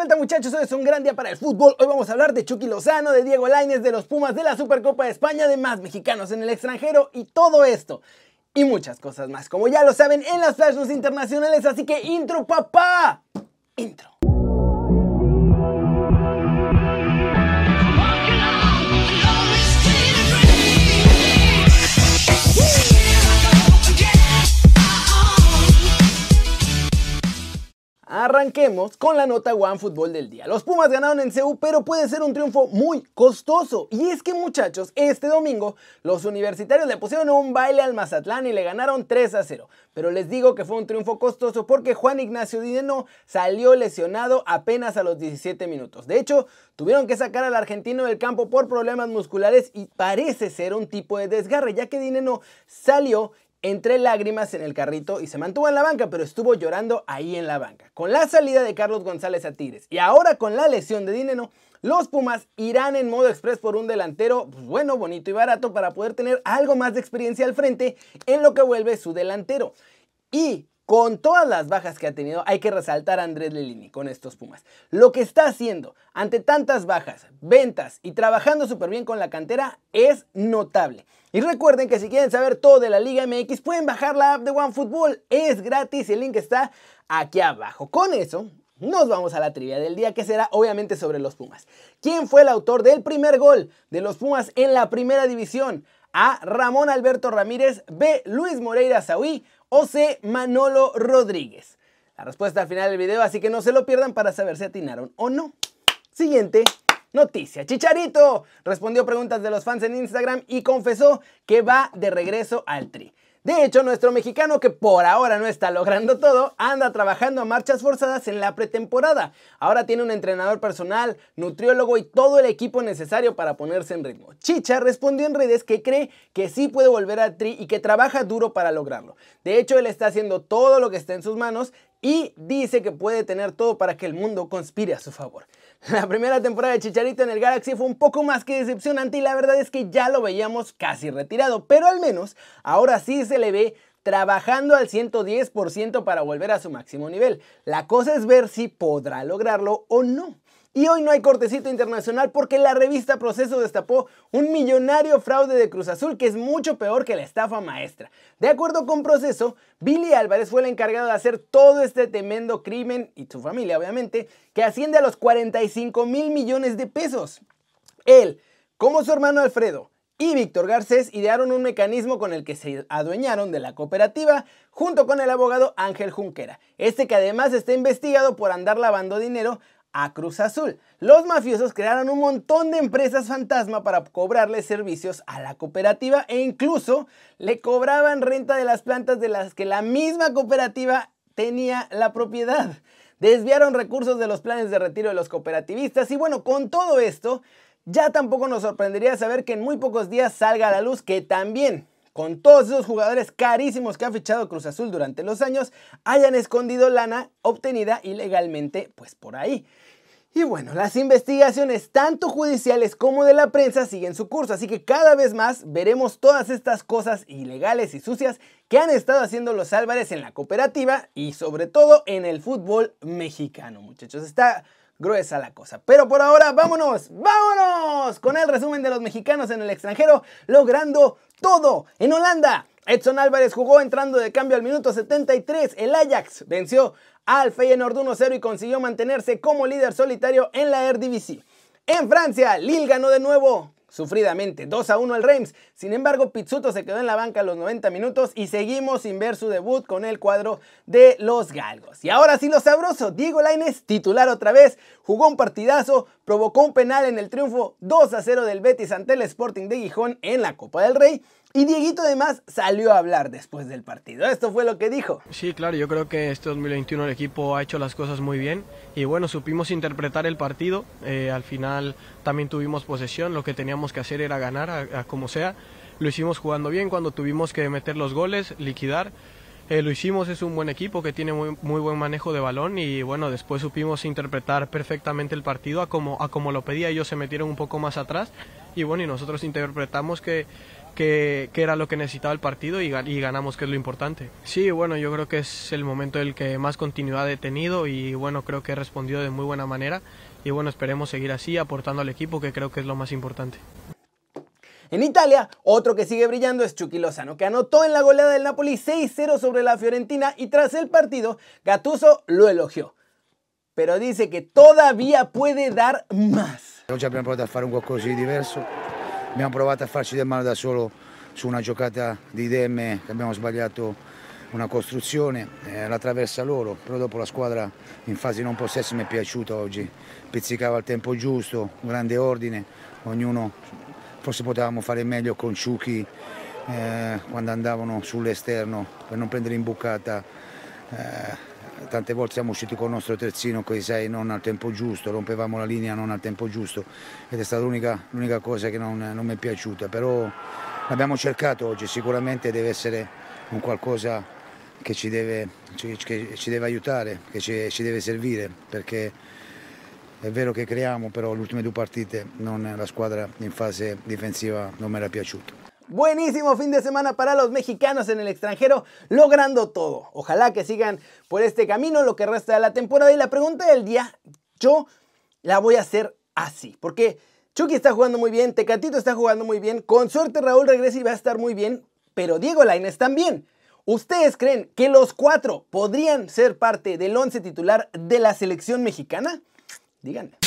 vuelta muchachos, hoy es un gran día para el fútbol. Hoy vamos a hablar de Chucky Lozano, de Diego Lainez, de los Pumas, de la Supercopa de España, de más mexicanos en el extranjero y todo esto. Y muchas cosas más, como ya lo saben en las flash internacionales, así que intro papá. Intro. Arranquemos con la nota One Fútbol del día. Los Pumas ganaron en CEU, pero puede ser un triunfo muy costoso. Y es que muchachos, este domingo los universitarios le pusieron un baile al Mazatlán y le ganaron 3 a 0. Pero les digo que fue un triunfo costoso porque Juan Ignacio Dineno salió lesionado apenas a los 17 minutos. De hecho, tuvieron que sacar al argentino del campo por problemas musculares y parece ser un tipo de desgarre, ya que Dineno salió entre lágrimas en el carrito y se mantuvo en la banca, pero estuvo llorando ahí en la banca. Con la salida de Carlos González a Tigres y ahora con la lesión de Dineno, los Pumas irán en modo express por un delantero pues, bueno, bonito y barato para poder tener algo más de experiencia al frente en lo que vuelve su delantero. Y con todas las bajas que ha tenido, hay que resaltar a Andrés Lelini con estos Pumas. Lo que está haciendo ante tantas bajas, ventas y trabajando súper bien con la cantera es notable. Y recuerden que si quieren saber todo de la Liga MX, pueden bajar la app de OneFootball. Es gratis y el link está aquí abajo. Con eso, nos vamos a la trivia del día que será obviamente sobre los Pumas. ¿Quién fue el autor del primer gol de los Pumas en la primera división? A. Ramón Alberto Ramírez, B. Luis Moreira Saúí o C. Manolo Rodríguez. La respuesta al final del video, así que no se lo pierdan para saber si atinaron o no. Siguiente noticia. Chicharito respondió preguntas de los fans en Instagram y confesó que va de regreso al Tri. De hecho, nuestro mexicano, que por ahora no está logrando todo, anda trabajando a marchas forzadas en la pretemporada. Ahora tiene un entrenador personal, nutriólogo y todo el equipo necesario para ponerse en ritmo. Chicha respondió en redes que cree que sí puede volver al tri y que trabaja duro para lograrlo. De hecho, él está haciendo todo lo que está en sus manos y dice que puede tener todo para que el mundo conspire a su favor. La primera temporada de Chicharito en el Galaxy fue un poco más que decepcionante y la verdad es que ya lo veíamos casi retirado, pero al menos ahora sí se le ve trabajando al 110% para volver a su máximo nivel. La cosa es ver si podrá lograrlo o no. Y hoy no hay cortecito internacional porque la revista Proceso destapó un millonario fraude de Cruz Azul que es mucho peor que la estafa maestra. De acuerdo con Proceso, Billy Álvarez fue el encargado de hacer todo este tremendo crimen, y su familia obviamente, que asciende a los 45 mil millones de pesos. Él, como su hermano Alfredo, y Víctor Garcés idearon un mecanismo con el que se adueñaron de la cooperativa junto con el abogado Ángel Junquera, este que además está investigado por andar lavando dinero a Cruz Azul. Los mafiosos crearon un montón de empresas fantasma para cobrarle servicios a la cooperativa e incluso le cobraban renta de las plantas de las que la misma cooperativa tenía la propiedad. Desviaron recursos de los planes de retiro de los cooperativistas y bueno, con todo esto, ya tampoco nos sorprendería saber que en muy pocos días salga a la luz que también con todos esos jugadores carísimos que ha fichado Cruz Azul durante los años, hayan escondido lana obtenida ilegalmente pues por ahí. Y bueno, las investigaciones tanto judiciales como de la prensa siguen su curso, así que cada vez más veremos todas estas cosas ilegales y sucias que han estado haciendo los Álvarez en la cooperativa y sobre todo en el fútbol mexicano, muchachos. Está gruesa la cosa. Pero por ahora, vámonos, vámonos con el resumen de los mexicanos en el extranjero, logrando todo. En Holanda, Edson Álvarez jugó entrando de cambio al minuto 73. El Ajax venció al Feyenoord 1-0 y consiguió mantenerse como líder solitario en la Eredivisie. En Francia, Lille ganó de nuevo sufridamente 2 a 1 al Reims. Sin embargo, Pizzuto se quedó en la banca a los 90 minutos y seguimos sin ver su debut con el cuadro de los galgos. Y ahora sí lo sabroso, Diego Lainez, titular otra vez, jugó un partidazo, provocó un penal en el triunfo 2 a 0 del Betis ante el Sporting de Gijón en la Copa del Rey. Y Dieguito además salió a hablar después del partido. Esto fue lo que dijo. Sí, claro, yo creo que este 2021 el equipo ha hecho las cosas muy bien y bueno, supimos interpretar el partido. Eh, al final también tuvimos posesión, lo que teníamos que hacer era ganar a como sea. Lo hicimos jugando bien cuando tuvimos que meter los goles, liquidar. Eh, lo hicimos, es un buen equipo que tiene muy, muy, buen manejo de balón y bueno, después supimos interpretar perfectamente el partido a como, a como lo pedía, ellos se metieron un poco más atrás y bueno, y nosotros interpretamos que, que, era lo que necesitaba el partido y, y, ganamos, que es lo importante. Sí, bueno, yo creo que es el momento en el que más continuidad he tenido y bueno, creo que he respondido de muy buena manera y bueno, esperemos seguir así, aportando al equipo, que creo que es lo más importante. En Italia, otro que sigue brillando es Chucky Lozano, que anotó en la goleada del Napoli 6-0 sobre la Fiorentina y tras el partido, Gattuso lo elogió. Pero dice que todavía puede dar más. Oggi abbiamo provato a fare un qualcosa di diverso, abbiamo provato a farci del male da solo su una giocata di Demme che abbiamo sbagliato una costruzione, eh, la traversa loro, però dopo la squadra in fase non possesso mi è piaciuta oggi, pizzicava al tempo giusto, grande ordine, ognuno forse potevamo fare meglio con Ciuchi eh, quando andavano sull'esterno per non prendere in bucata. Eh, tante volte siamo usciti con il nostro terzino con i sei non al tempo giusto, rompevamo la linea non al tempo giusto ed è stata l'unica cosa che non, non mi è piaciuta, però l'abbiamo cercato oggi, sicuramente deve essere un qualcosa che ci deve, che ci deve aiutare, che ci, ci deve servire, perché è vero che creiamo, però le ultime due partite non, la squadra in fase difensiva non mi era piaciuto. Buenísimo fin de semana para los mexicanos en el extranjero, logrando todo. Ojalá que sigan por este camino lo que resta de la temporada. Y la pregunta del día, yo la voy a hacer así, porque Chucky está jugando muy bien, Tecatito está jugando muy bien, con suerte Raúl regresa y va a estar muy bien, pero Diego Lainez también. ¿Ustedes creen que los cuatro podrían ser parte del once titular de la selección mexicana? Díganme.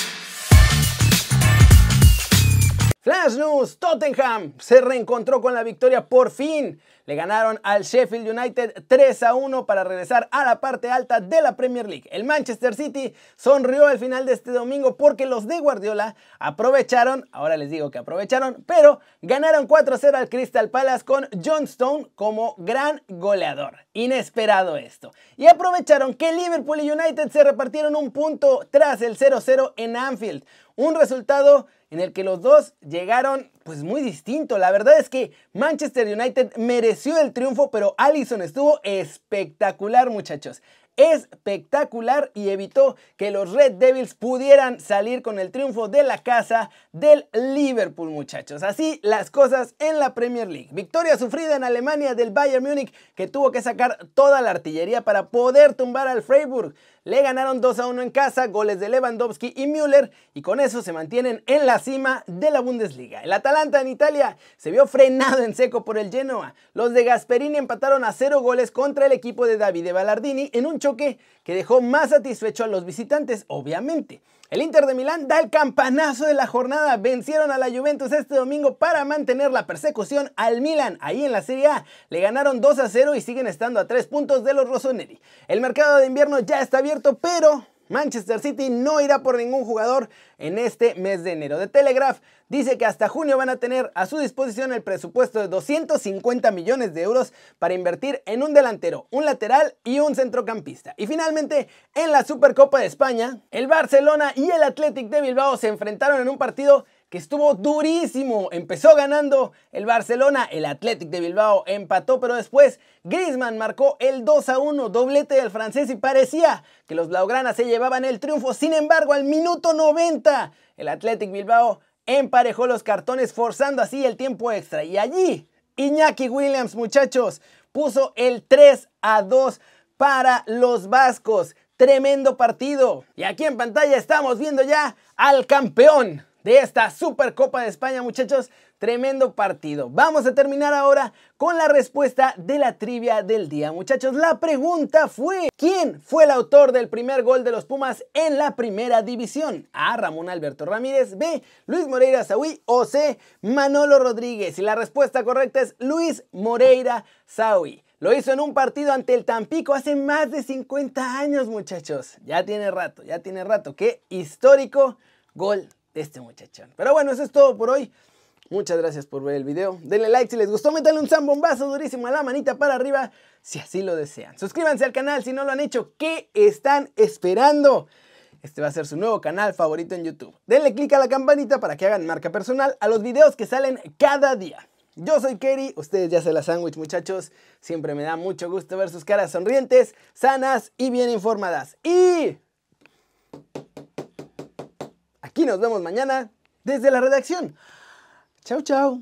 Flash News, Tottenham se reencontró con la victoria por fin. Le ganaron al Sheffield United 3 a 1 para regresar a la parte alta de la Premier League. El Manchester City sonrió al final de este domingo porque los de Guardiola aprovecharon, ahora les digo que aprovecharon, pero ganaron 4 a 0 al Crystal Palace con John Stone como gran goleador. Inesperado esto. Y aprovecharon que Liverpool y United se repartieron un punto tras el 0-0 en Anfield. Un resultado en el que los dos llegaron pues muy distinto. La verdad es que Manchester United mereció el triunfo, pero Allison estuvo espectacular, muchachos espectacular y evitó que los Red Devils pudieran salir con el triunfo de la casa del Liverpool, muchachos. Así las cosas en la Premier League. Victoria sufrida en Alemania del Bayern Múnich que tuvo que sacar toda la artillería para poder tumbar al Freiburg. Le ganaron 2 a 1 en casa, goles de Lewandowski y Müller y con eso se mantienen en la cima de la Bundesliga. El Atalanta en Italia se vio frenado en seco por el Genoa. Los de Gasperini empataron a 0 goles contra el equipo de Davide Ballardini en un choque que dejó más satisfecho a los visitantes, obviamente. El Inter de Milán da el campanazo de la jornada. Vencieron a la Juventus este domingo para mantener la persecución al Milan. Ahí en la Serie A le ganaron 2 a 0 y siguen estando a 3 puntos de los Rossoneri. El mercado de invierno ya está abierto, pero Manchester City no irá por ningún jugador en este mes de enero. De Telegraph dice que hasta junio van a tener a su disposición el presupuesto de 250 millones de euros para invertir en un delantero, un lateral y un centrocampista. Y finalmente, en la Supercopa de España, el Barcelona y el Athletic de Bilbao se enfrentaron en un partido que estuvo durísimo. Empezó ganando el Barcelona, el Athletic de Bilbao empató, pero después Griezmann marcó el 2 a 1, doblete del francés y parecía que los blaugranas se llevaban el triunfo. Sin embargo, al minuto 90, el Athletic Bilbao emparejó los cartones forzando así el tiempo extra y allí Iñaki Williams, muchachos, puso el 3 a 2 para los vascos. Tremendo partido. Y aquí en pantalla estamos viendo ya al campeón de esta Supercopa de España, muchachos. Tremendo partido. Vamos a terminar ahora con la respuesta de la trivia del día, muchachos. La pregunta fue, ¿quién fue el autor del primer gol de los Pumas en la primera división? A. Ramón Alberto Ramírez, B. Luis Moreira Saúl o C. Manolo Rodríguez. Y la respuesta correcta es Luis Moreira Saúl. Lo hizo en un partido ante el Tampico hace más de 50 años, muchachos. Ya tiene rato, ya tiene rato. Qué histórico gol de este muchachón. Pero bueno, eso es todo por hoy. Muchas gracias por ver el video. Denle like si les gustó, métanle un zambombazo durísimo a la manita para arriba si así lo desean. Suscríbanse al canal si no lo han hecho. ¿Qué están esperando? Este va a ser su nuevo canal favorito en YouTube. Denle click a la campanita para que hagan marca personal a los videos que salen cada día. Yo soy Kerry, ustedes ya se la sándwich muchachos. Siempre me da mucho gusto ver sus caras sonrientes, sanas y bien informadas. Y Aquí nos vemos mañana desde la redacción. Chao, chao.